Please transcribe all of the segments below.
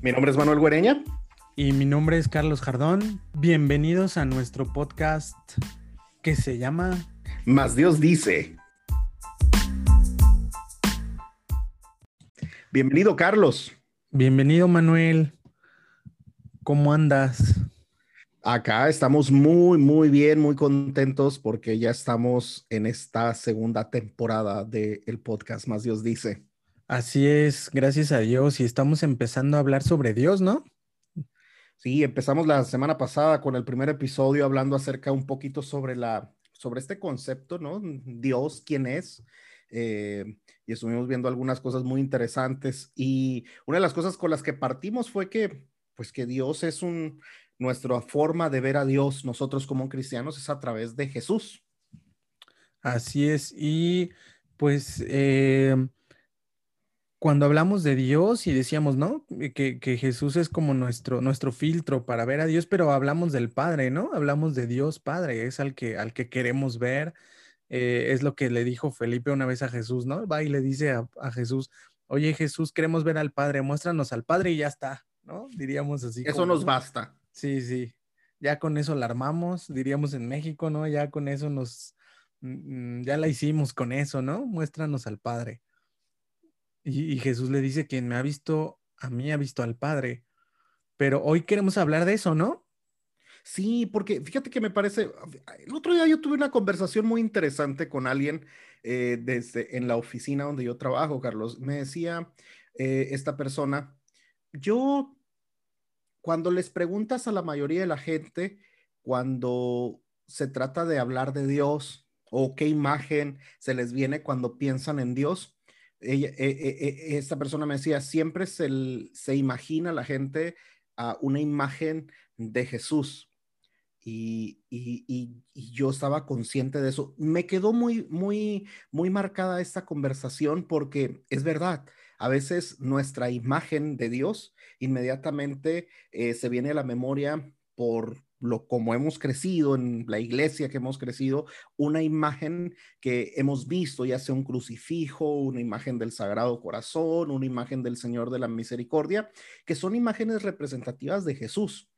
Mi nombre es Manuel Guereña. Y mi nombre es Carlos Jardón. Bienvenidos a nuestro podcast que se llama Más Dios dice. Bienvenido, Carlos. Bienvenido, Manuel. ¿Cómo andas? Acá estamos muy, muy bien, muy contentos porque ya estamos en esta segunda temporada del podcast Más Dios dice. Así es, gracias a Dios. Y estamos empezando a hablar sobre Dios, ¿no? Sí, empezamos la semana pasada con el primer episodio hablando acerca un poquito sobre la, sobre este concepto, ¿no? Dios, ¿quién es? Eh, y estuvimos viendo algunas cosas muy interesantes. Y una de las cosas con las que partimos fue que, pues que Dios es un, nuestra forma de ver a Dios nosotros como cristianos es a través de Jesús. Así es. Y pues eh, cuando hablamos de Dios y decíamos, ¿no? Que, Jesús es como nuestro, nuestro filtro para ver a Dios, pero hablamos del Padre, ¿no? Hablamos de Dios Padre, es al que, al que queremos ver. Eh, es lo que le dijo Felipe una vez a Jesús, ¿no? Va y le dice a, Jesús, oye Jesús, queremos ver al Padre, muéstranos al Padre y ya está, ¿no? Diríamos así. Eso nos basta. Sí, sí. Ya con eso la armamos, diríamos en México, ¿no? Ya con eso nos, mm, mm, ya la hicimos con eso, ¿no? Muéstranos al Padre. Y, Jesús le dice, quien me ha visto, a mí ha visto al Padre. Pero hoy queremos hablar de eso, ¿no? Sí, porque fíjate que me parece, el otro día yo tuve una conversación muy interesante con alguien eh, desde en la oficina donde yo trabajo, Carlos. Me decía eh, esta persona, yo, cuando les preguntas a la mayoría de la gente, cuando se trata de hablar de Dios o qué imagen se les viene cuando piensan en Dios, ella, e, e, e, esta persona me decía, siempre se, se imagina la gente a una imagen de Jesús. Y, y, y, yo estaba consciente de eso. Me quedó muy, muy, muy marcada esta conversación porque es verdad, a veces nuestra imagen de Dios inmediatamente eh, se viene a la memoria por lo como hemos crecido en la iglesia que hemos crecido, una imagen que hemos visto, ya sea un crucifijo, una imagen del Sagrado Corazón, una imagen del Señor de la Misericordia, que son imágenes representativas de Jesús.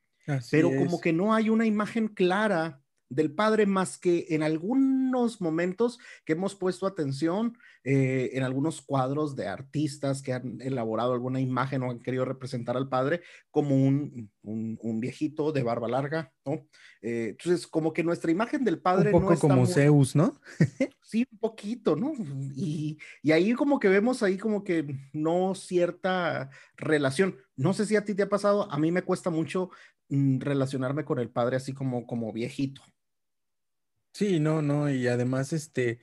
pero como que no hay una imagen clara del Padre más que en algunos momentos que hemos puesto atención eh, en algunos cuadros de artistas que han elaborado alguna imagen o han querido representar al Padre como un, un, viejito de barba larga, ¿no? Eh, entonces, como que nuestra imagen del Padre... Un poco como Zeus, ¿no? sí, un poquito, ¿no? Y, y ahí como que vemos ahí como que no cierta relación. No sé si a ti te ha pasado, a mí me cuesta mucho mm, relacionarme con el Padre así como, como viejito. Sí, no, no, y además, este,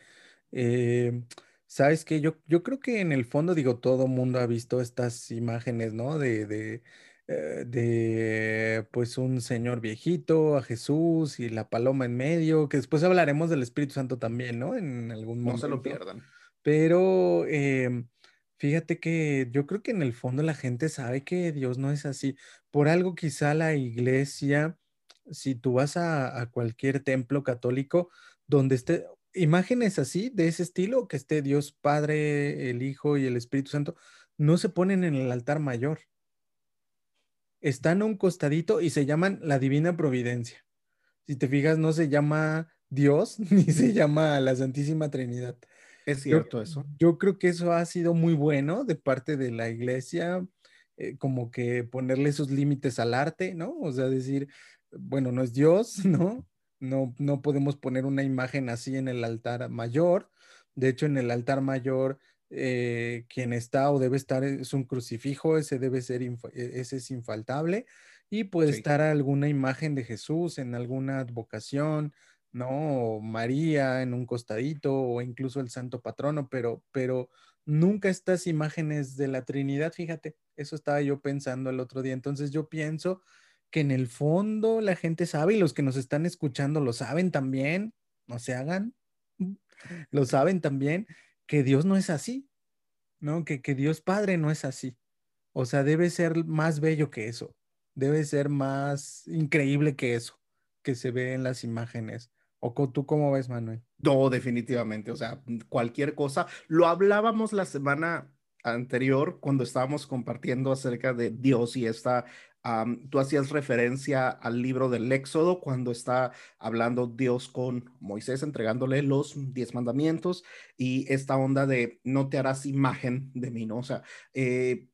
eh, sabes que yo, yo creo que en el fondo, digo, todo mundo ha visto estas imágenes, ¿no? De, de, eh, de, pues, un señor viejito, a Jesús y la paloma en medio, que después hablaremos del Espíritu Santo también, ¿no? En algún momento. No se lo pierdan. Pero em, fíjate que yo creo que en el fondo la gente sabe que Dios no es así. Por algo quizá la iglesia si tú vas a, cualquier templo católico donde esté imágenes así, de ese estilo, que esté Dios Padre, el Hijo y el Espíritu Santo, no se ponen en el altar mayor. Están a un costadito y se llaman la Divina Providencia. Si te fijas, no se llama Dios ni se llama la Santísima Trinidad. Es cierto eso. Yo creo que eso ha sido muy bueno de parte de la iglesia, eh, como que ponerle esos límites al arte, ¿no? O sea, decir, bueno, no es Dios, ¿no? No, no podemos poner una imagen así en el altar mayor. De hecho, en el altar mayor, eh, quien está o debe estar es un crucifijo, ese debe ser, e, ese es infaltable. Y puede estar alguna imagen de Jesús en alguna advocación, ¿no? María en un costadito o incluso el santo patrono, pero, pero nunca estas imágenes de la Trinidad, fíjate, eso estaba yo pensando el otro día. Entonces yo pienso que en el fondo la gente sabe y los que nos están escuchando lo saben también, no se hagan, lo saben también, que Dios no es así, ¿no? Que, que Dios Padre no es así. O sea, debe ser más bello que eso, debe ser más increíble que eso que se ve en las imágenes. ¿O tú cómo ves, Manuel? No, definitivamente. O sea, cualquier cosa. Lo hablábamos la semana anterior, cuando estábamos compartiendo acerca de Dios y esta, tú hacías referencia al libro del Éxodo, cuando está hablando Dios con Moisés, entregándole los diez mandamientos y esta onda de no te harás imagen de mí, ¿no? Sea, eh,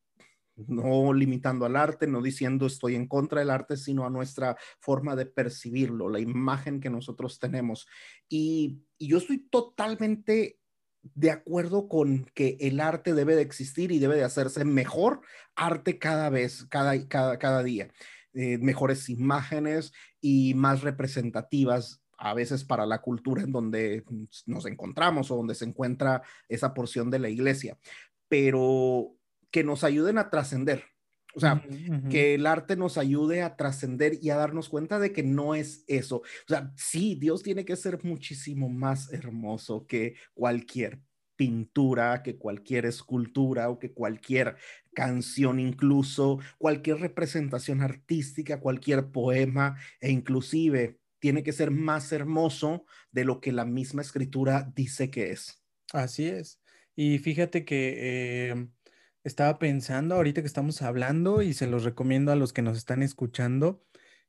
no limitando al arte, no diciendo estoy en contra del arte, sino a nuestra forma de percibirlo, la imagen que nosotros tenemos. Y, yo estoy totalmente de acuerdo con que el arte debe de existir y debe de hacerse mejor arte cada vez, cada, cada, cada día. Eh, mejores imágenes y más representativas a veces para la cultura en donde nos encontramos o donde se encuentra esa porción de la iglesia. Pero que nos ayuden a trascender. O sea, que el arte nos ayude a trascender y a darnos cuenta de que no es eso. O sea, sí, Dios tiene que ser muchísimo más hermoso que cualquier pintura, que cualquier escultura o que cualquier canción, incluso cualquier representación artística, cualquier poema e inclusive tiene que ser más hermoso de lo que la misma escritura dice que es. Así es. Y fíjate que... Eh, estaba pensando ahorita que estamos hablando y se los recomiendo a los que nos están escuchando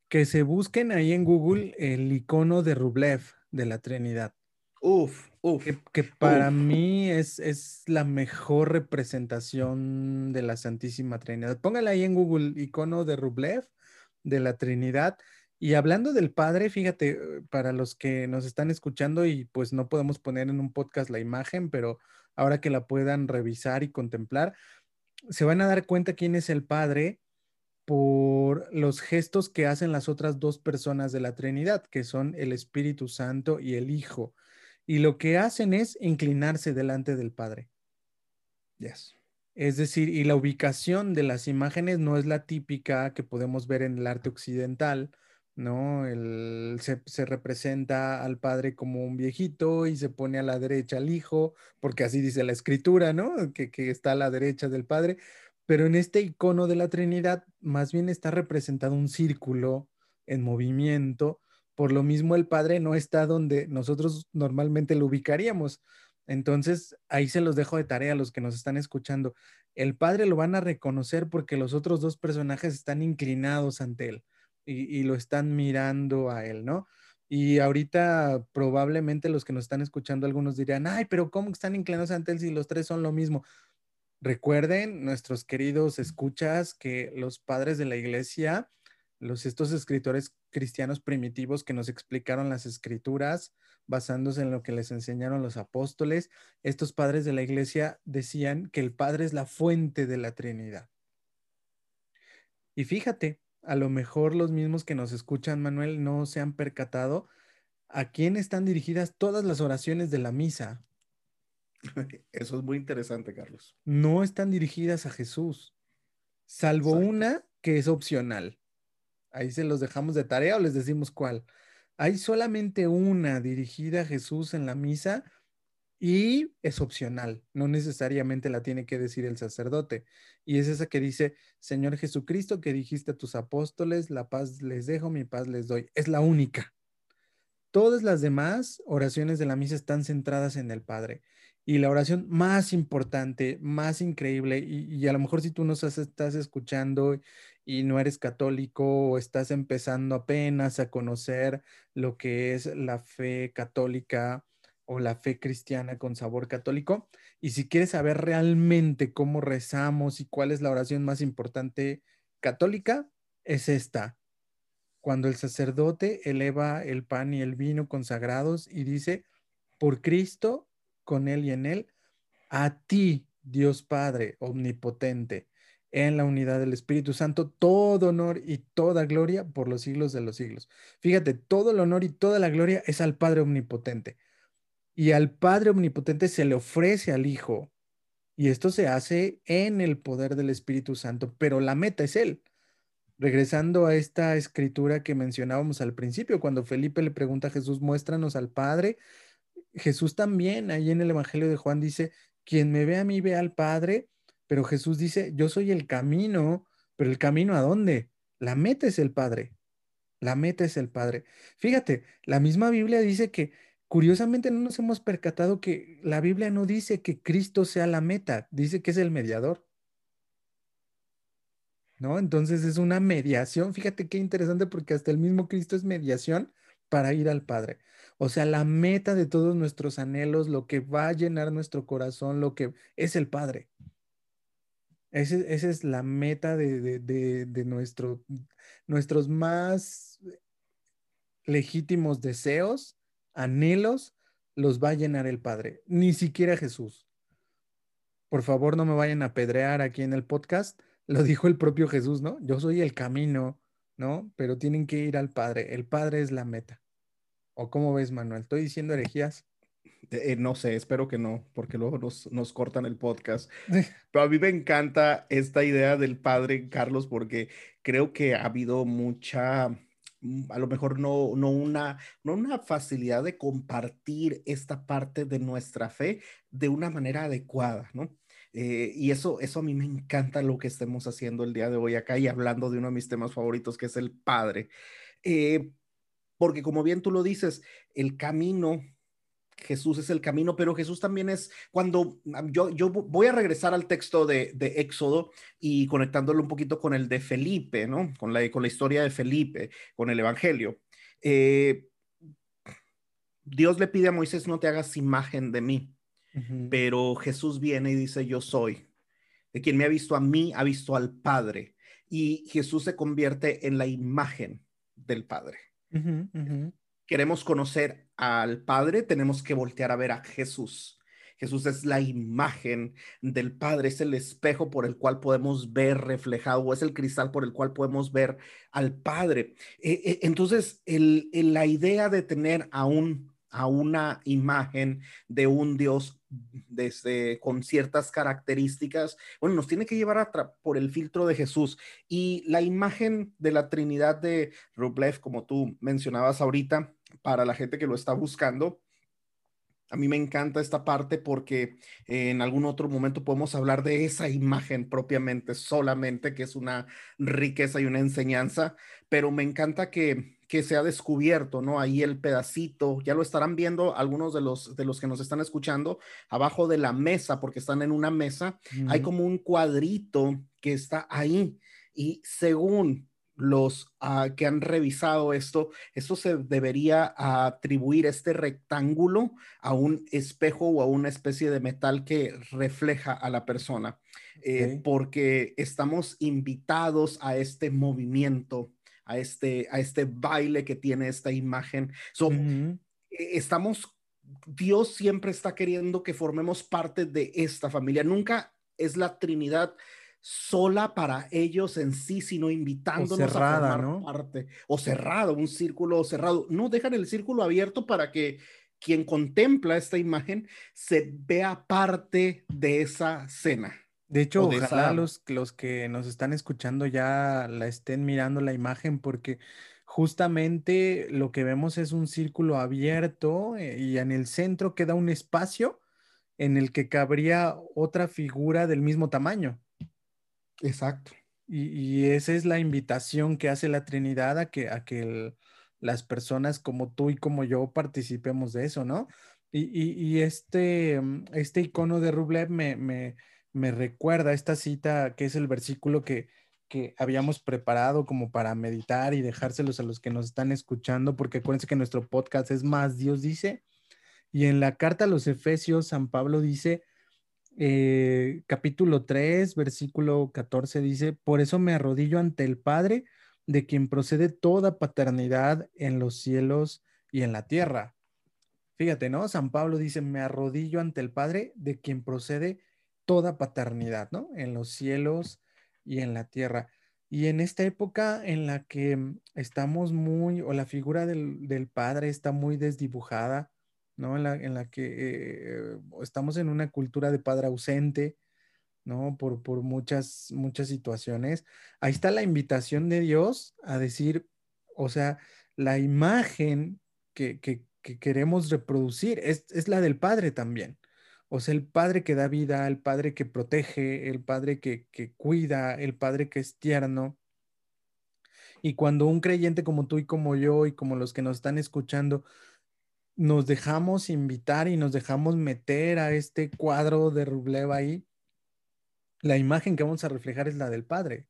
que se busquen ahí en Google el icono de Rublev de la Trinidad. Uf, uf. Que, para mí es, es, la mejor representación de la Santísima Trinidad. Póngale ahí en Google icono de Rublev de la Trinidad. Y hablando del Padre, fíjate, para los que nos están escuchando y pues no podemos poner en un podcast la imagen, pero ahora que la puedan revisar y contemplar, se van a dar cuenta quién es el Padre por los gestos que hacen las otras dos personas de la Trinidad, que son el Espíritu Santo y el Hijo. Y lo que hacen es inclinarse delante del Padre. Yes. Es decir, y la ubicación de las imágenes no es la típica que podemos ver en el arte occidental, ¿no? se, representa al padre como un viejito y se pone a la derecha al hijo, porque así dice la escritura, ¿no? Que, que está a la derecha del padre. Pero en este icono de la Trinidad, más bien está representado un círculo en movimiento. Por lo mismo, el padre no está donde nosotros normalmente lo ubicaríamos. Entonces, ahí se los dejo de tarea a los que nos están escuchando. El padre lo van a reconocer porque los otros dos personajes están inclinados ante él y, lo están mirando a él, ¿no? Y ahorita probablemente los que nos están escuchando, algunos dirán, ay, pero ¿cómo están inclinados ante él si los tres son lo mismo? Recuerden, nuestros queridos escuchas, que los padres de la iglesia, los, estos escritores cristianos primitivos que nos explicaron las escrituras, basándose en lo que les enseñaron los apóstoles, estos padres de la iglesia decían que el Padre es la fuente de la Trinidad. Y fíjate, a lo mejor los mismos que nos escuchan, Manuel, no se han percatado a quién están dirigidas todas las oraciones de la misa. Eso es muy interesante, Carlos. No están dirigidas a Jesús, salvo una que es opcional. Ahí se los dejamos de tarea o les decimos cuál. Hay solamente una dirigida a Jesús en la misa y es opcional, no necesariamente la tiene que decir el sacerdote. Y es esa que dice, Señor Jesucristo, que dijiste a tus apóstoles, la paz les dejo, mi paz les doy. Es la única. Todas las demás oraciones de la misa están centradas en el Padre. Y la oración más importante, más increíble, y, a lo mejor si tú nos estás escuchando y no eres católico o estás empezando apenas a conocer lo que es la fe católica, o la fe cristiana con sabor católico. Y si quieres saber realmente cómo rezamos y cuál es la oración más importante católica, es esta. Cuando el sacerdote eleva el pan y el vino consagrados y dice, por Cristo, con Él y en Él, a ti, Dios Padre Omnipotente, en la unidad del Espíritu Santo, todo honor y toda gloria por los siglos de los siglos. Fíjate, todo el honor y toda la gloria es al Padre Omnipotente y al Padre Omnipotente se le ofrece al Hijo. Y esto se hace en el poder del Espíritu Santo, pero la meta es Él. Regresando a esta escritura que mencionábamos al principio, cuando Felipe le pregunta a Jesús, muéstranos al Padre, Jesús también ahí en el Evangelio de Juan dice, quien me ve a mí ve al Padre, pero Jesús dice, yo soy el camino, pero el camino a dónde? La meta es el Padre. La meta es el Padre. Fíjate, la misma Biblia dice que curiosamente no nos hemos percatado que la Biblia no dice que Cristo sea la meta, dice que es el mediador. ¿No? Entonces es una mediación. Fíjate qué interesante porque hasta el mismo Cristo es mediación para ir al Padre. O sea, la meta de todos nuestros anhelos, lo que va a llenar nuestro corazón, lo que es el Padre. esa es la meta de, de, nuestro, nuestros más legítimos deseos, anhelos, los va a llenar el Padre. Ni siquiera Jesús. Por favor, no me vayan a pedrear aquí en el podcast. Lo dijo el propio Jesús, ¿no? Yo soy el camino, ¿no? Pero tienen que ir al Padre. El Padre es la meta. ¿O cómo ves, Manuel? ¿Estoy diciendo herejías? Eh, no sé, espero que no, porque luego nos, nos, cortan el podcast. Pero a mí me encanta esta idea del padre Carlos, porque creo que ha habido mucha, a lo mejor no, no, una, no una facilidad de compartir esta parte de nuestra fe de una manera adecuada, ¿no? Eh, y eso, eso a mí me encanta lo que estemos haciendo el día de hoy acá y hablando de uno de mis temas favoritos, que es el Padre. Eh, porque como bien tú lo dices, el camino, Jesús es el camino, pero Jesús también es cuando yo, yo voy a regresar al texto de, de, Éxodo y conectándolo un poquito con el de Felipe, ¿no? Con la, con la historia de Felipe, con el Evangelio. Eh, Dios le pide a Moisés, no te hagas imagen de mí, pero Jesús viene y dice, yo soy. De quien me ha visto a mí, ha visto al Padre. Y Jesús se convierte en la imagen del Padre. Queremos conocer al Padre, tenemos que voltear a ver a Jesús. Jesús es la imagen del Padre, es el espejo por el cual podemos ver reflejado, o es el cristal por el cual podemos ver al Padre. E, e, entonces, la idea de tener a un a una imagen de un Dios desde, con ciertas características, bueno, nos tiene que llevar a por el filtro de Jesús. Y la imagen de la Trinidad de Rublev, como tú mencionabas ahorita, para la gente que lo está buscando, a mí me encanta esta parte porque en algún otro momento podemos hablar de esa imagen propiamente, solamente, que es una riqueza y una enseñanza, pero me encanta que que se ha descubierto, ¿no? Ahí el pedacito, ya lo estarán viendo algunos de los, de los que nos están escuchando, abajo de la mesa, porque están en una mesa, hay como un cuadrito que está ahí. Y según los ah, que han revisado esto, esto se debería atribuir este rectángulo a un espejo o a una especie de metal que refleja a la persona, eh, porque estamos invitados a este movimiento a este, a este baile que tiene esta imagen. E, estamos, Dios siempre está queriendo que formemos parte de esta familia. Nunca es la Trinidad sola para ellos en sí, sino invitándonos a formar parte. O cerrado, un círculo cerrado. No dejan el círculo abierto para que quien contempla esta imagen se vea parte de esa cena. De hecho, ojalá los, los que nos están escuchando ya la estén mirando la imagen porque justamente lo que vemos es un círculo abierto eh, y en el centro queda un espacio en el que cabría otra figura del mismo tamaño. Exacto. Y, esa es la invitación que hace la Trinidad a que, a que las personas como tú y como yo participemos de eso, ¿no? Y, este, mm, este icono de Rublev me, me me recuerda esta cita que es el versículo que, que habíamos preparado como para meditar y dejárselos a los que nos están escuchando, porque acuérdense que nuestro podcast es más, Dios dice, y en la carta a los Efesios, San Pablo dice, eh, capítulo 3, versículo 14, dice, por eso me arrodillo ante el Padre, de quien procede toda paternidad en los cielos y en la tierra. Fíjate, ¿no? San Pablo dice, me arrodillo ante el Padre, de quien procede toda paternidad, ¿no? En los cielos y en la tierra. Y en esta época en la que mm, estamos muy, o la figura del, padre está muy desdibujada, ¿no? En la, que eh, estamos en una cultura de padre ausente, ¿no? Por, por muchas, muchas situaciones. Ahí está la invitación de Dios a decir, o sea, la imagen que, queremos reproducir es, es la del padre también. O sea, el padre que da vida, el padre que protege, el padre que, cuida, el padre que es tierno. Y cuando un creyente como tú y como yo y como los que nos están escuchando nos dejamos invitar y nos dejamos meter a este cuadro de Rublev ahí, la imagen que vamos a reflejar es la del Padre.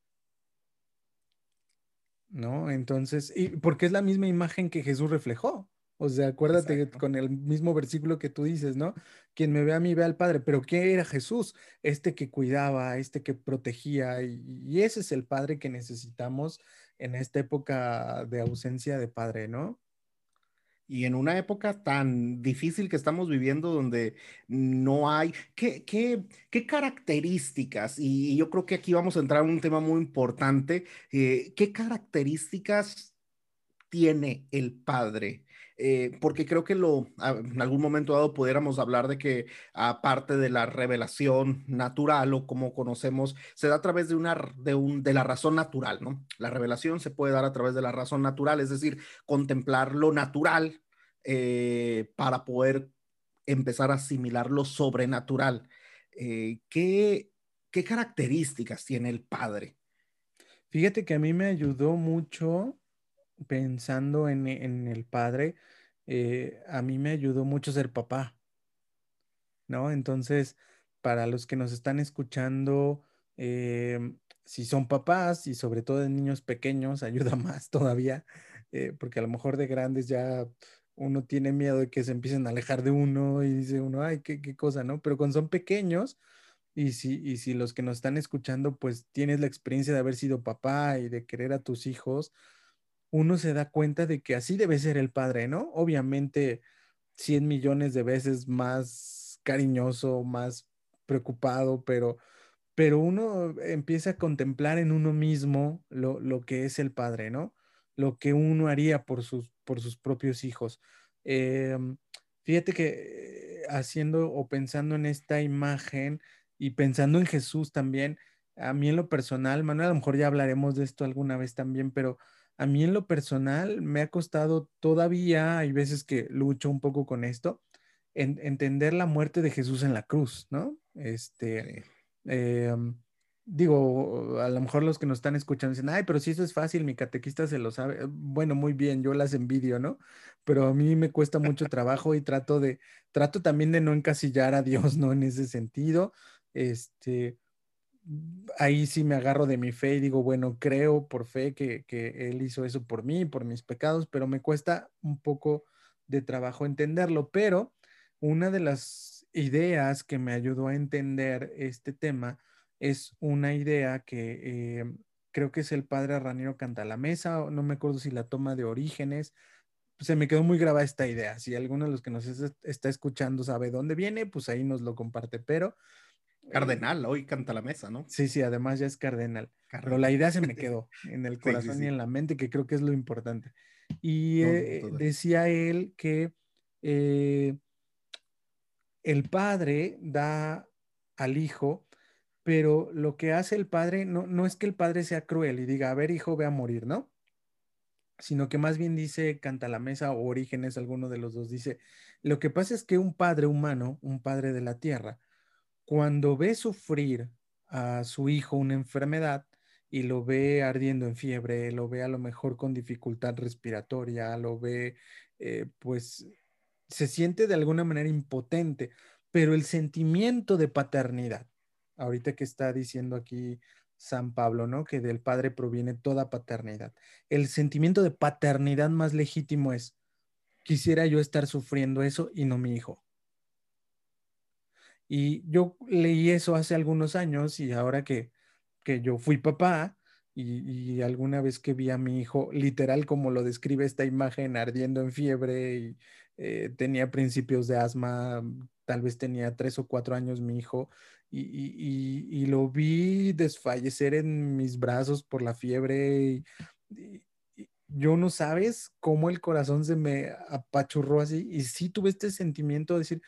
¿No? Entonces, y porque es la misma imagen que Jesús reflejó. O sea, acuérdate con el mismo versículo que tú dices, ¿no? Quien me ve a mí ve al Padre, pero ¿qué era Jesús? Este que cuidaba, este que protegía, y, ese es el Padre que necesitamos en esta época de ausencia de Padre, ¿no? Y en una época tan difícil que estamos viviendo donde no hay, ¿qué, qué, qué características? Y yo creo que aquí vamos a entrar en un tema muy importante. Eh, ¿Qué características tiene el Padre? Eh, porque creo que lo, en algún momento dado pudiéramos hablar de que aparte de la revelación natural o como conocemos, se da a través de, una, de, un, de la razón natural, ¿no? La revelación se puede dar a través de la razón natural, es decir, contemplar lo natural eh, para poder empezar a asimilar lo sobrenatural. Eh, ¿qué, ¿Qué características tiene el Padre? Fíjate que a mí me ayudó mucho pensando en, el padre, eh, a mí me ayudó mucho ser papá, ¿no? Entonces, para los que nos están escuchando, em, si son papás y sobre todo de niños pequeños, ayuda más todavía, eh, porque a lo mejor de grandes ya uno tiene miedo de que se empiecen a alejar de uno y dice uno, ay, qué, qué cosa, ¿no? Pero cuando son pequeños, y si, y si los que nos están escuchando, pues tienes la experiencia de haber sido papá y de querer a tus hijos, uno se da cuenta de que así debe ser el padre, ¿no? Obviamente 100 millones de veces más cariñoso, más preocupado, pero, pero uno empieza a contemplar en uno mismo lo, que es el padre, ¿no? Lo que uno haría por sus, por sus propios hijos. Em, fíjate que eh, haciendo o pensando en esta imagen y pensando en Jesús también, a mí en lo personal, Manuel, a lo mejor ya hablaremos de esto alguna vez también, pero a mí en lo personal me ha costado todavía, hay veces que lucho un poco con esto, entender la muerte de Jesús en la cruz, ¿no? Este, em, digo, a lo mejor los que nos están escuchando dicen, ay, pero si eso es fácil, mi catequista se lo sabe. Bueno, muy bien, yo las envidio, ¿no? Pero a mí me cuesta mucho trabajo y trato de, trato también de no encasillar a Dios, ¿no? En ese sentido, este, ahí sí me agarro de mi fe y digo, bueno, creo por fe que, Él hizo eso por mí, por mis pecados, pero me cuesta un poco de trabajo entenderlo. Pero una de las ideas que me ayudó a entender este tema es una idea que eh, creo que es el padre Raniero Cantalamesa, no me acuerdo si la toma de Orígenes, se me quedó muy grabada esta idea. Si alguno de los que nos está escuchando sabe dónde viene, pues ahí nos lo comparte. Pero Cardenal, hoy canta la mesa, ¿no? Sí, sí, además ya es cardenal. Pero la idea se me quedó en el corazón y en la mente, que creo que es lo importante. Y eh, decía él que eh, el padre da al hijo, pero lo que hace el padre no, no es que el padre sea cruel y diga, a ver, hijo, ve a morir, ¿no? Sino que más bien dice, canta la mesa o orígenes, alguno de los dos dice, lo que pasa es que un padre humano, un padre de la tierra, cuando ve sufrir a su hijo una enfermedad y lo ve ardiendo en fiebre, lo ve a lo mejor con dificultad respiratoria, lo ve, eh, pues se siente de alguna manera impotente, pero el sentimiento de paternidad, ahorita que está diciendo aquí San Pablo, ¿no? Que del Padre proviene toda paternidad. El sentimiento de paternidad más legítimo es, quisiera yo estar sufriendo eso y no mi hijo. Y yo leí eso hace algunos años y ahora que, yo fui papá y, alguna vez que vi a mi hijo, literal como lo describe esta imagen, ardiendo en fiebre y eh, tenía principios de asma, tal vez tenía tres o cuatro años mi hijo, y, lo vi desfallecer en mis brazos por la fiebre. Y, yo no sabes cómo el corazón se me apachurró así, y sí tuve este sentimiento de decir,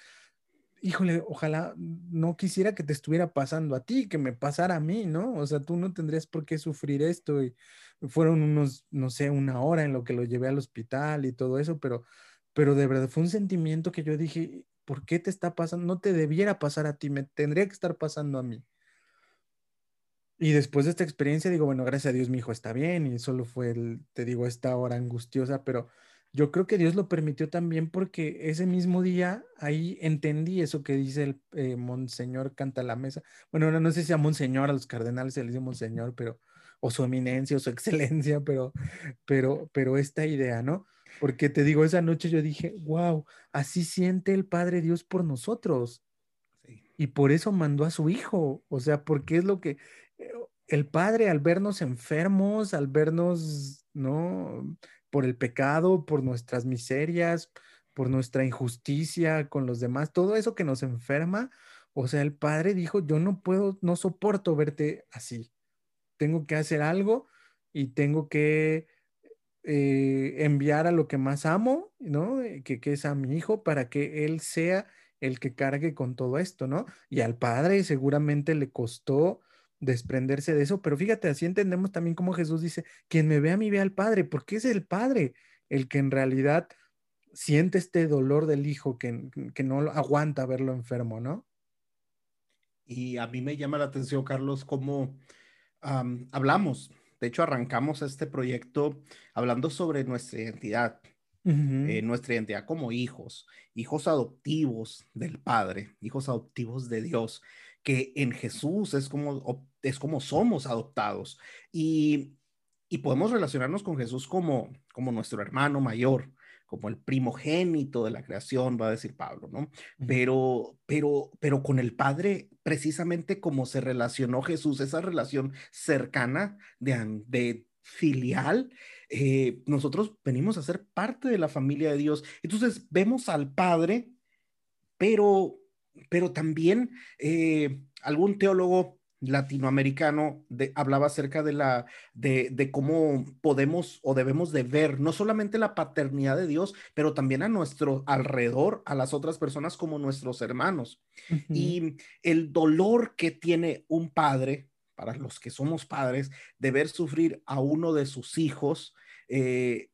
híjole, ojalá no quisiera que te estuviera pasando a ti, que me pasara a mí, ¿no? O sea, tú no tendrías por qué sufrir esto fueron unos, no sé, una hora en lo que lo llevé al hospital y todo eso, pero, pero de verdad fue un sentimiento que yo dije, ¿por qué te está pasando? No te debiera pasar a ti, me tendría que estar pasando a mí. Y después de esta experiencia digo, bueno, gracias a Dios mi hijo está bien y solo fue, el, te digo, esta hora angustiosa, pero yo creo que Dios lo permitió también porque ese mismo día ahí entendí eso que dice el eh, Monseñor Canta la Mesa. Bueno, no, no sé si a Monseñor, a los cardenales se les dice Monseñor, pero, o su eminencia o su excelencia, pero, pero, pero esta idea, ¿no? Porque te digo, esa noche yo dije, wow, así siente el Padre Dios por nosotros. Y por eso mandó a su Hijo. O sea, porque es lo que eh, el Padre al vernos enfermos, al vernos, ¿no? Por el pecado, por nuestras miserias, por nuestra injusticia con los demás, todo eso que nos enferma. O sea, el Padre dijo, yo no puedo, no soporto verte así. Tengo que hacer algo y tengo que eh, enviar a lo que más amo, ¿no? Eh, que, que, es a mi hijo, para que él sea el que cargue con todo esto, ¿no? Y al padre seguramente le costó desprenderse de eso, pero fíjate, así entendemos también como Jesús dice, quien me ve a mí ve al padre, porque es el padre el que en realidad siente este dolor del hijo que, que no aguanta verlo enfermo, ¿no? Y a mí me llama la atención, Carlos, cómo hablamos de hecho, arrancamos este proyecto hablando sobre nuestra identidad, eh, nuestra identidad como hijos, hijos adoptivos del Padre, hijos adoptivos de Dios, que en Jesús es como, es como somos adoptados. Y, y podemos relacionarnos con Jesús como, como nuestro hermano mayor, como el primogénito de la creación, va a decir Pablo, ¿no? Pero, pero, pero con el Padre, precisamente como se relacionó Jesús, esa relación cercana de, de filial, eh, nosotros venimos a ser parte de la familia de Dios. Entonces vemos al Padre, pero, pero también eh, algún teólogo latinoamericano de, hablaba acerca de la de, de, cómo podemos o debemos de ver no solamente la paternidad de Dios, pero también a nuestro alrededor, a las otras personas como nuestros hermanos. Y el dolor que tiene un padre, para los que somos padres, de ver sufrir a uno de sus hijos eh,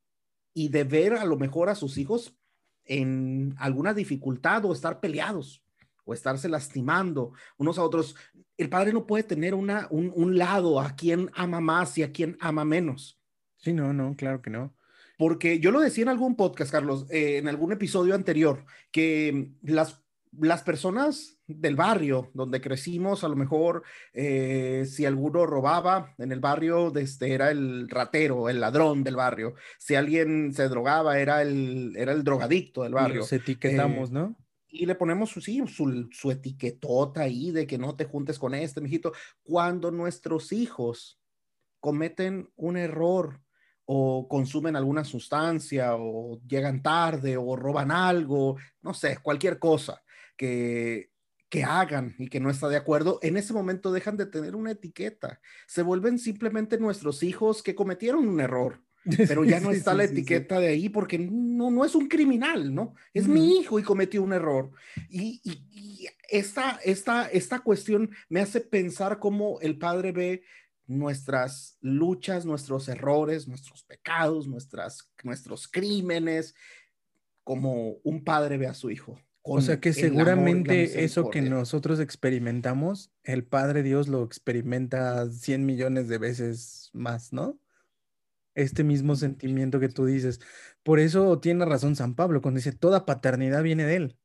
y de ver a lo mejor a sus hijos en alguna dificultad o estar peleados o estarse lastimando unos a otros. El padre no puede tener una, un, lado a quien ama más y a quien ama menos. Sí, no, no, claro que no. Porque yo lo decía en algún podcast, Carlos, eh, en algún episodio anterior, que las, las personas del barrio donde crecimos, a lo mejor eh, si alguno robaba en el barrio, este, era el ratero, el ladrón del barrio. Si alguien se drogaba, era el, era el drogadicto del barrio. Se etiquetamos, eh, ¿no? Y le ponemos sí, su, su etiquetota ahí de que no te juntes con este, mijito. Cuando nuestros hijos cometen un error o consumen alguna sustancia o llegan tarde o roban algo, no sé, cualquier cosa que, que hagan y que no está de acuerdo, en ese momento dejan de tener una etiqueta. Se vuelven simplemente nuestros hijos que cometieron un error pero ya no está la etiqueta de ahí porque no, no es un criminal, ¿no? Es mi hijo y cometió un error. Y, y, esta, esta, esta cuestión me hace pensar cómo el padre ve nuestras luchas, nuestros errores, nuestros pecados, nuestras, nuestros crímenes, como un padre ve a su hijo. O sea que seguramente eso que nosotros experimentamos, el Padre Dios lo experimenta 100 millones de veces más, ¿no? Este mismo sentimiento que tú dices. Por eso tiene razón San Pablo cuando dice, toda paternidad viene de él.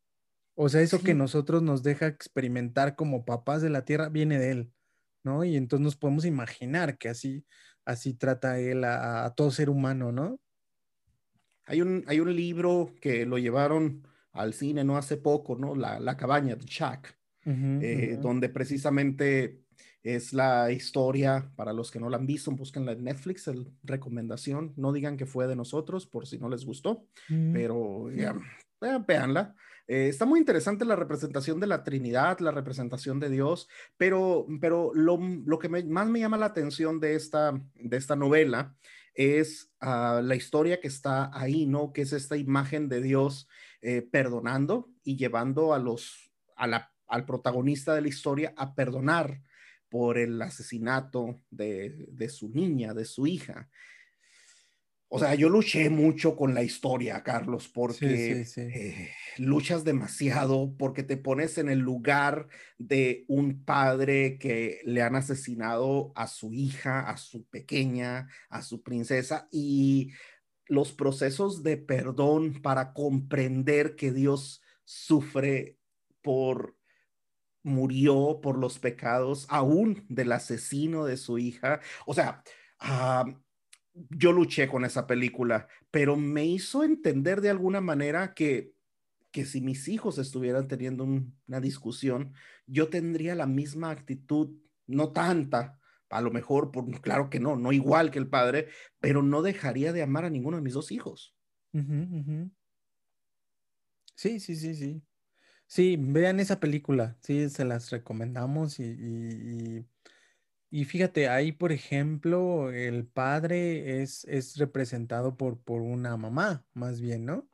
O sea, eso que nosotros nos deja experimentar como papás de la tierra viene de él, ¿no? Y entonces nos podemos imaginar que así, así trata él a, todo ser humano, ¿no? Hay un, hay un libro que lo llevaron al cine no hace poco, ¿no? La, la cabaña de Chuck, eh, donde precisamente es la historia, para los que no la han visto, búsquenla en Netflix, el recomendación. No digan que fue de nosotros por si no les gustó, mm. pero ya, véanla. Eh, está muy interesante la representación de la Trinidad, la representación de Dios, pero, pero lo, lo que más me llama la atención de esta, de esta novela es ah, la historia que está ahí, ¿no? Que es esta imagen de Dios eh, perdonando y llevando a los, a la, al protagonista de la historia a perdonar por el asesinato de, su niña, de su hija. O sea, yo luché mucho con la historia, Carlos, porque eh, luchas demasiado, porque te pones en el lugar de un padre que le han asesinado a su hija, a su pequeña, a su princesa, y los procesos de perdón para comprender que Dios sufre por murió por los pecados aún del asesino de su hija. O sea, ah, yo luché con esa película, pero me hizo entender de alguna manera que, que si mis hijos estuvieran teniendo una discusión, yo tendría la misma actitud, no tanta, a lo mejor, por, claro que no, no igual que el padre, pero no dejaría de amar a ninguno de mis dos hijos. Sí, sí, sí, sí. Sí, vean esa película, sí, se las recomendamos y, y, fíjate, ahí por ejemplo, el padre es, es representado por, por una mamá, más bien, ¿no?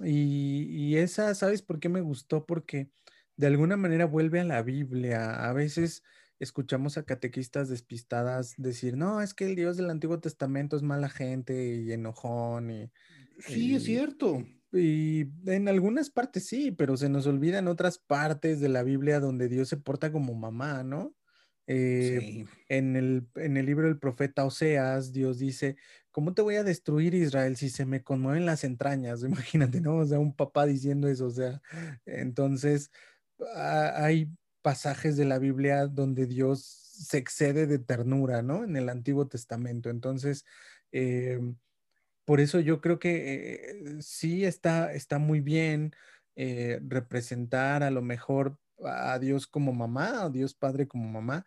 Y, y esa, ¿sabes por qué me gustó? Porque de alguna manera vuelve a la Biblia. A veces escuchamos a catequistas despistadas decir, no, es que el Dios del Antiguo Testamento es mala gente y enojón. Y, sí, es cierto. Y en algunas partes sí, pero se nos olvidan otras partes de la Biblia donde Dios se porta como mamá, ¿no? Eh, en, el, en el libro del profeta Oseas, Dios dice, ¿cómo te voy a destruir Israel si se me conmueven las entrañas? Imagínate, ¿no? O sea, un papá diciendo eso, o sea, entonces hay pasajes de la Biblia donde Dios se excede de ternura, ¿no? En el Antiguo Testamento. Entonces, eh, por eso yo creo que eh, sí está, está muy bien eh, representar a lo mejor a Dios como mamá, a Dios Padre como mamá,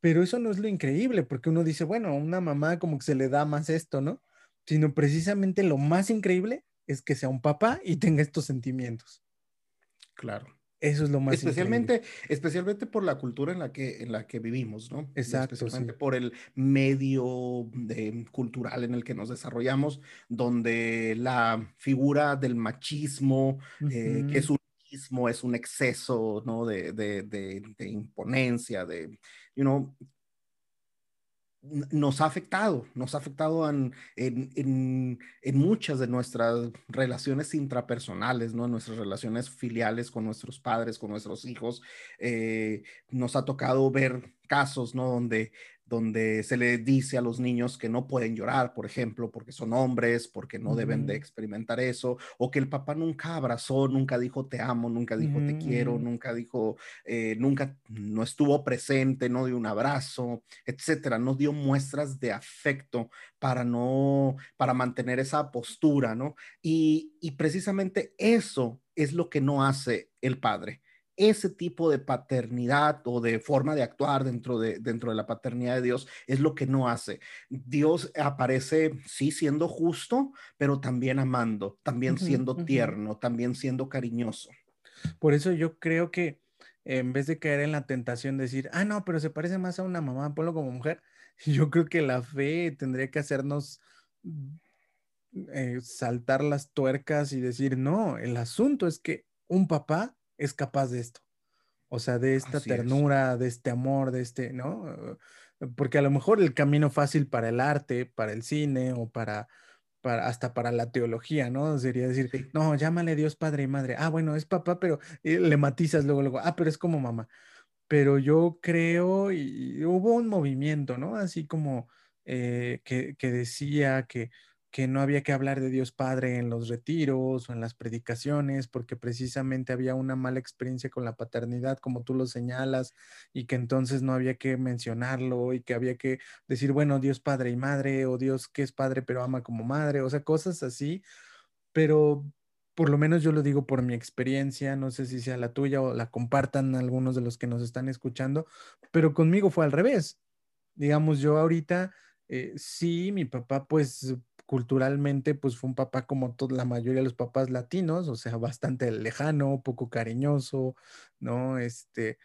pero eso no es lo increíble, porque uno dice, bueno, a una mamá como que se le da más esto, ¿no? Sino precisamente lo más increíble es que sea un papá y tenga estos sentimientos. Claro. Eso es lo más especialmente, especialmente por la cultura en la que, en la que vivimos, ¿no? Exacto. Especialmente por el medio cultural en el que nos desarrollamos, donde la figura del machismo, eh, que es un machismo, es un exceso, ¿no? De, de, de, de imponencia, de, you know, nos ha afectado, nos ha afectado en, en, en, muchas de nuestras relaciones intrapersonales, ¿no? Nuestras relaciones filiales con nuestros padres, con nuestros hijos. Eh, nos ha tocado ver casos, ¿no? Donde donde se le dice a los niños que no pueden llorar, por ejemplo, porque son hombres, porque no deben de experimentar eso, o que el papá nunca abrazó, nunca dijo te amo, nunca dijo te quiero, nunca dijo, eh, nunca, no estuvo presente, no dio un abrazo, etcétera, no dio muestras de afecto para no, para mantener esa postura, ¿no? Y, y precisamente eso es lo que no hace el padre ese tipo de paternidad o de forma de actuar dentro de, dentro de la paternidad de Dios es lo que no hace. Dios aparece, sí, siendo justo, pero también amando, también siendo tierno, también siendo cariñoso. Por eso yo creo que en vez de caer en la tentación de decir, ah, no, pero se parece más a una mamá, ponlo como mujer, yo creo que la fe tendría que hacernos eh, saltar las tuercas y decir, no, el asunto es que un papá es capaz de esto. O sea, de esta ternura, de este amor, de este, ¿no? Eh, porque a lo mejor el camino fácil para el arte, para el cine o para, para hasta para la teología, ¿no? Sería decir, no, llámale Dios Padre y Madre. Ah, bueno, es papá, pero le matizas luego, luego, ah, pero es como mamá. Pero yo creo, y, hubo un movimiento, ¿no? Así como eh, que, que decía que que no había que hablar de Dios Padre en los retiros o en las predicaciones, porque precisamente había una mala experiencia con la paternidad, como tú lo señalas, y que entonces no había que mencionarlo y que había que decir, bueno, Dios Padre y Madre, o Dios que es Padre pero ama como Madre, o sea, cosas así, pero por lo menos yo lo digo por mi experiencia, no sé si sea la tuya o la compartan algunos de los que nos están escuchando, pero conmigo fue al revés. Digamos, yo ahorita, eh, sí, mi papá pues culturalmente, pues fue un papá como toda la mayoría de los papás latinos, o sea, bastante lejano, poco cariñoso, ¿no? Este,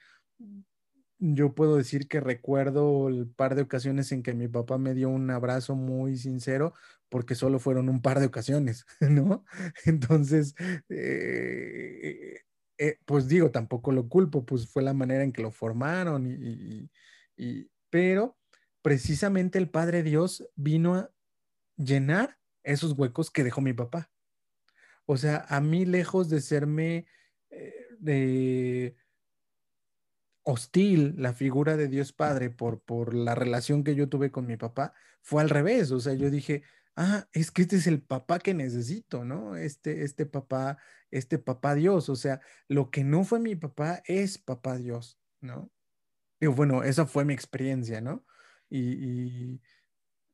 yo puedo decir que recuerdo el par de ocasiones en que mi papá me dio un abrazo muy sincero, porque solo fueron un par de ocasiones, ¿no? Entonces, eh, eh, pues digo, tampoco lo culpo, pues fue la manera en que lo formaron, y, y pero precisamente el Padre Dios vino a, llenar esos huecos que dejó mi papá. O sea, a mí lejos de serme eh, hostil la figura de Dios Padre por, por la relación que yo tuve con mi papá, fue al revés. O sea, yo dije, ah, es que este es el papá que necesito, ¿no? Este, este papá, este papá Dios, o sea, lo que no fue mi papá es papá Dios, ¿no? Y bueno, esa fue mi experiencia, ¿no? Y,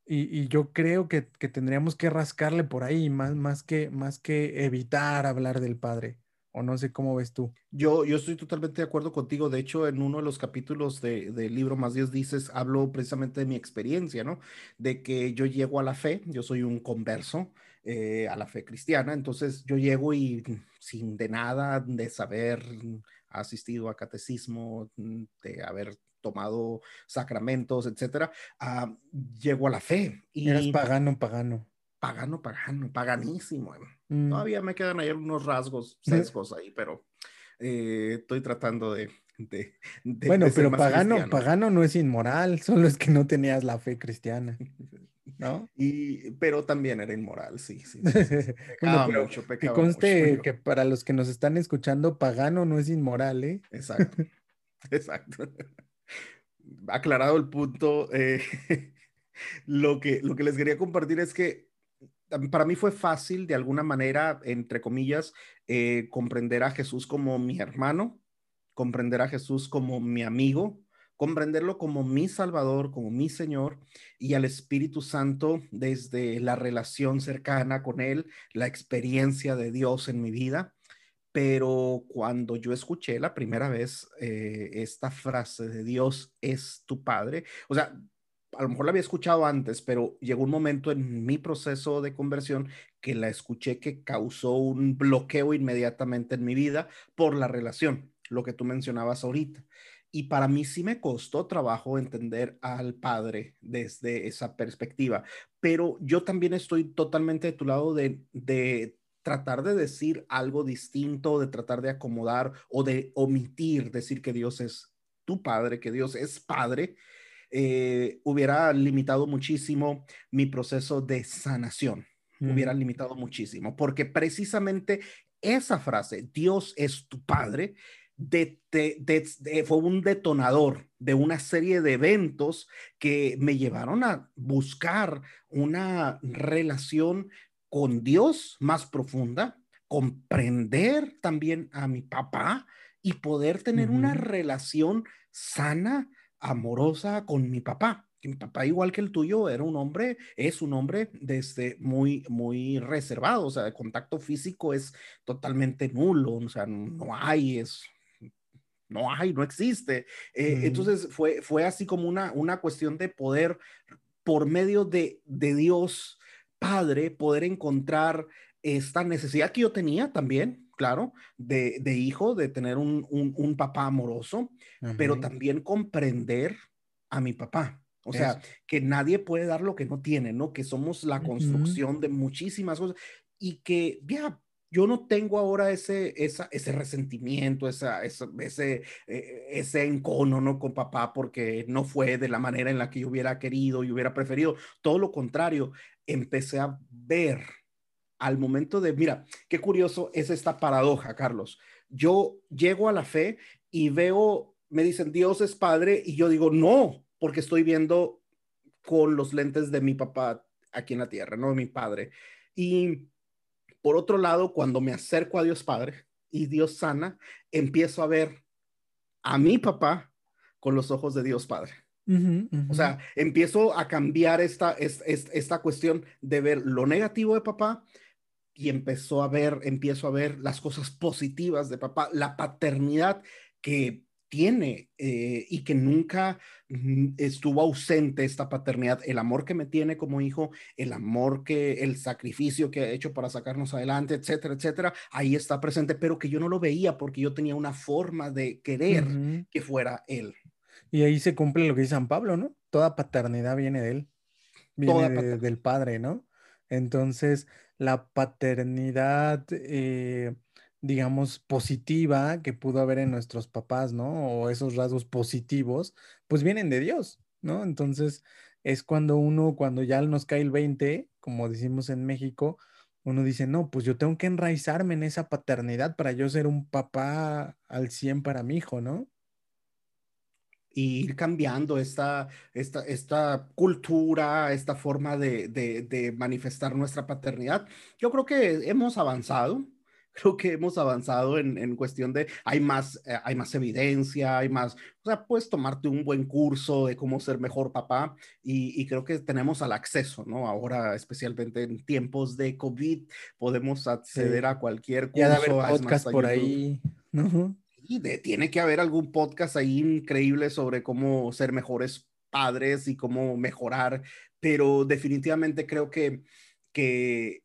yo creo que, tendríamos que rascarle por ahí, más, más, que, más que evitar hablar del Padre. O no sé cómo ves tú. Yo, yo estoy totalmente de acuerdo contigo. De hecho, en uno de los capítulos del libro Más Dios dices, hablo precisamente de mi experiencia, ¿no? De que yo llego a la fe, yo soy un converso eh, a la fe cristiana, entonces yo llego y sin de nada, de saber, asistido a catecismo, de haber tomado sacramentos, etcétera, uh, llego a la fe. Y Eres pagano, pagano pagano, pagano, paganísimo. Mm. Todavía me quedan ahí unos rasgos, sesgos ahí, pero eh, estoy tratando de... bueno, pero pagano, pagano no es inmoral, solo es que no tenías la fe cristiana. ¿No? Y, pero también era inmoral, sí, sí. Pecaba mucho, pecaba que conste que para los que nos están escuchando, pagano no es inmoral, ¿eh? Exacto, exacto. Aclarado el punto, eh, lo, que, lo que les quería compartir es que para mí fue fácil, de alguna manera, entre comillas, eh, comprender a Jesús como mi hermano, comprender a Jesús como mi amigo, comprenderlo como mi Salvador, como mi Señor, y al Espíritu Santo desde la relación cercana con Él, la experiencia de Dios en mi vida. Pero cuando yo escuché la primera vez eh, esta frase de Dios es tu Padre, o sea, a lo mejor la había escuchado antes, pero llegó un momento en mi proceso de conversión que la escuché que causó un bloqueo inmediatamente en mi vida por la relación, lo que tú mencionabas ahorita. Y para mí sí me costó trabajo entender al Padre desde esa perspectiva, pero yo también estoy totalmente de tu lado de, de tratar de decir algo distinto, de tratar de acomodar o de omitir, decir que Dios es tu Padre, que Dios es Padre eh, hubiera limitado muchísimo mi proceso de sanación. Hubiera limitado muchísimo, porque precisamente esa frase, Dios es tu Padre, fue un detonador de una serie de eventos que me llevaron a buscar una relación con Dios más profunda, comprender también a mi papá y poder tener una relación sana amorosa con mi papá. mi papá, igual que el tuyo, era un hombre, es un hombre desde muy, muy reservado, o sea, de contacto físico es totalmente nulo, o sea, no hay, es, no hay, no existe. Eh, entonces fue, fue así como una, una cuestión de poder, por medio de, de Dios Padre, poder encontrar esta necesidad que yo tenía también, claro, de, hijo, de tener un, papá amoroso, pero también comprender a mi papá. O sea, que nadie puede dar lo que no tiene, ¿no? Que somos la construcción de muchísimas cosas y que, ya, yo no tengo ahora ese, ese resentimiento, esa, ese, eh, ese encono, ¿no? Con papá porque no fue de la manera en la que yo hubiera querido y hubiera preferido. Todo lo contrario, empecé a ver al momento de, mira, qué curioso es esta paradoja, Carlos. Yo llego a la fe y veo, me dicen, Dios es Padre, y yo digo, no, porque estoy viendo con los lentes de mi papá aquí en la tierra, no de mi padre. Y por otro lado, cuando me acerco a Dios Padre y Dios sana, empiezo a ver a mi papá con los ojos de Dios Padre. O sea, empiezo a cambiar esta, esta, esta, cuestión de ver lo negativo de papá y empezó a ver, empiezo a ver las cosas positivas de papá, la paternidad que tiene eh, y que nunca mm, estuvo ausente esta paternidad, el amor que me tiene como hijo, el amor que, el sacrificio que ha hecho para sacarnos adelante, etcétera, etcétera, ahí está presente, pero que yo no lo veía porque yo tenía una forma de querer que fuera él. Y ahí se cumple lo que dice San Pablo, ¿no? Toda paternidad viene de él, viene del padre, ¿no? Entonces, la paternidad, eh, digamos, positiva que pudo haber en nuestros papás, ¿no? O esos rasgos positivos, pues vienen de Dios, ¿no? Entonces, es cuando uno, cuando ya nos cae el 20, como decimos en México, uno dice, no, pues yo tengo que enraizarme en esa paternidad para yo ser un papá al 100 para mi hijo, ¿no? Y ir cambiando esta, esta, esta cultura, esta forma de, de, de manifestar nuestra paternidad. Yo creo que hemos avanzado, creo que hemos avanzado en, en cuestión de, hay más, eh, hay más evidencia, hay más, o sea, puedes tomarte un buen curso de cómo ser mejor papá y, y creo que tenemos al acceso, ¿no? Ahora, especialmente en tiempos de COVID, podemos acceder a cualquier curso. Ya de haber podcast por ahí. Y de, tiene que haber algún podcast ahí increíble sobre cómo ser mejores padres y cómo mejorar, pero definitivamente creo que, que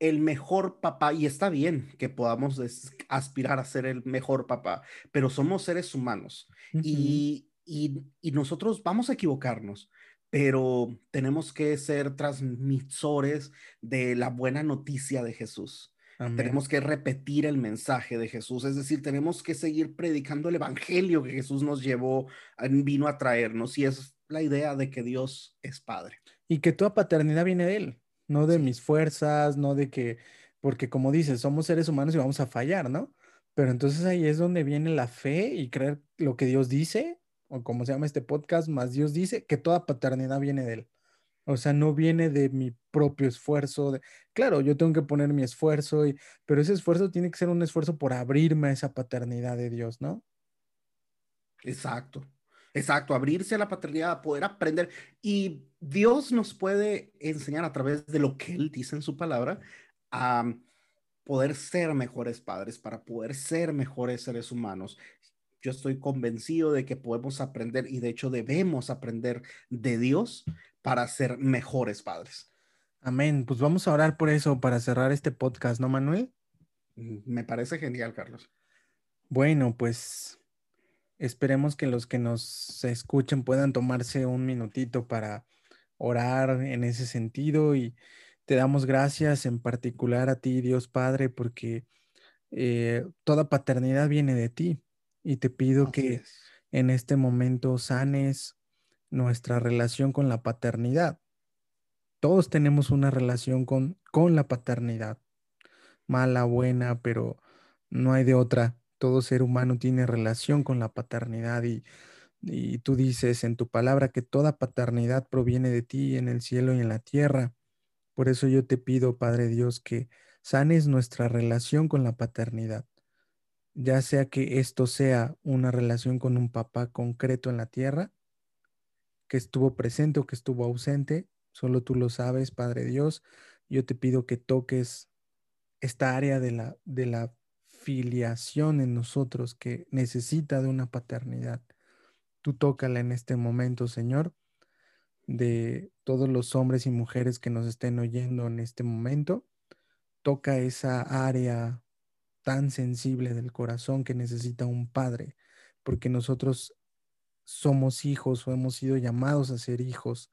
el mejor papá, y está bien que podamos aspirar a ser el mejor papá, pero somos seres humanos y, y, y, nosotros vamos a equivocarnos, pero tenemos que ser transmisores de la buena noticia de Jesús. Tenemos que repetir el mensaje de Jesús, es decir, tenemos que seguir predicando el evangelio que Jesús nos llevó, vino a traernos, y es la idea de que Dios es Padre. Y que toda paternidad viene de Él no de mis fuerzas, no de que, porque como dices, somos seres humanos y vamos a fallar, ¿no? Pero entonces ahí es donde viene la fe y creer lo que Dios dice, o como se llama este podcast, más Dios dice, que toda paternidad viene de Él. O sea, no viene de mi propio esfuerzo. Claro, yo tengo que poner mi esfuerzo, y... pero ese esfuerzo tiene que ser un esfuerzo por abrirme a esa paternidad de Dios, ¿no? Exacto. Exacto, abrirse a la paternidad, poder aprender. Y Dios nos puede enseñar a través de lo que Él dice en su palabra a poder ser mejores padres, para poder ser mejores seres humanos. Yo estoy convencido de que podemos aprender y de hecho debemos aprender de Dios para ser mejores padres. Amén. Pues vamos a orar por eso para cerrar este podcast, ¿no, Manuel? Mm, me parece genial, Carlos. Bueno, pues Esperemos que los que nos escuchen puedan tomarse un minutito para orar en ese sentido y te damos gracias en particular a ti, Dios Padre, porque eh, toda paternidad viene de ti y te pido que en este momento sanes nuestra relación con la paternidad. Todos tenemos una relación con, con la paternidad, mala, buena, pero no hay de otra todo ser humano tiene relación con la paternidad y, tú dices en tu palabra que toda paternidad proviene de ti en el cielo y en la tierra. Por eso yo te pido, Padre Dios, que sanes nuestra relación con la paternidad, ya sea que esto sea una relación con un papá concreto en la tierra, que estuvo presente o que estuvo ausente, solo tú lo sabes, Padre Dios. Yo te pido que toques esta área de la, de la filiación en nosotros que necesita de una paternidad. Tú tócala en este momento, Señor, de todos los hombres y mujeres que nos estén oyendo en este momento. Toca esa área tan sensible del corazón que necesita un padre, porque nosotros somos hijos o hemos sido llamados a ser hijos,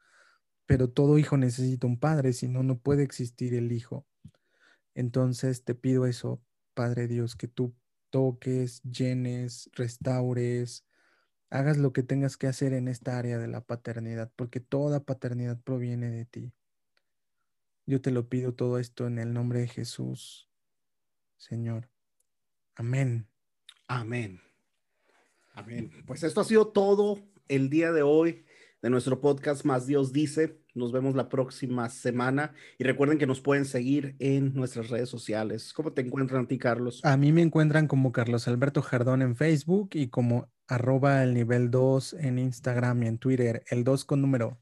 pero todo hijo necesita un padre, si no, no puede existir el hijo. Entonces te pido eso, Padre Dios, que tú toques, llenes, restaures, hagas lo que tengas que hacer en esta área de la paternidad, porque toda paternidad proviene de ti. Yo te lo pido todo esto en el nombre de Jesús, Señor. Amén. Amén. Amén. Pues esto ha sido todo el día de hoy de nuestro podcast Más Dios dice. Nos vemos la próxima semana y recuerden que nos pueden seguir en nuestras redes sociales. ¿Cómo te encuentran a ti, Carlos? A mí me encuentran como Carlos Alberto Jardón en Facebook y como arroba el nivel 2 en Instagram y en Twitter, el 2 con número.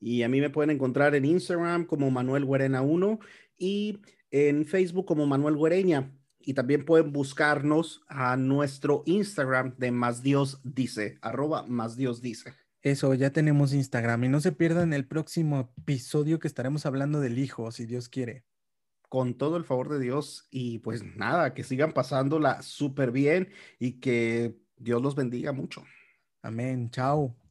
Y a mí me pueden encontrar en Instagram como Manuel Guerena 1 y en Facebook como Manuel Guereña. Y también pueden buscarnos a nuestro Instagram de Más Dios Dice, arroba Más Dios Dice. Eso, ya tenemos Instagram y no se pierdan el próximo episodio que estaremos hablando del hijo, si Dios quiere. Con todo el favor de Dios y pues nada, que sigan pasándola súper bien y que Dios los bendiga mucho. Amén, chao.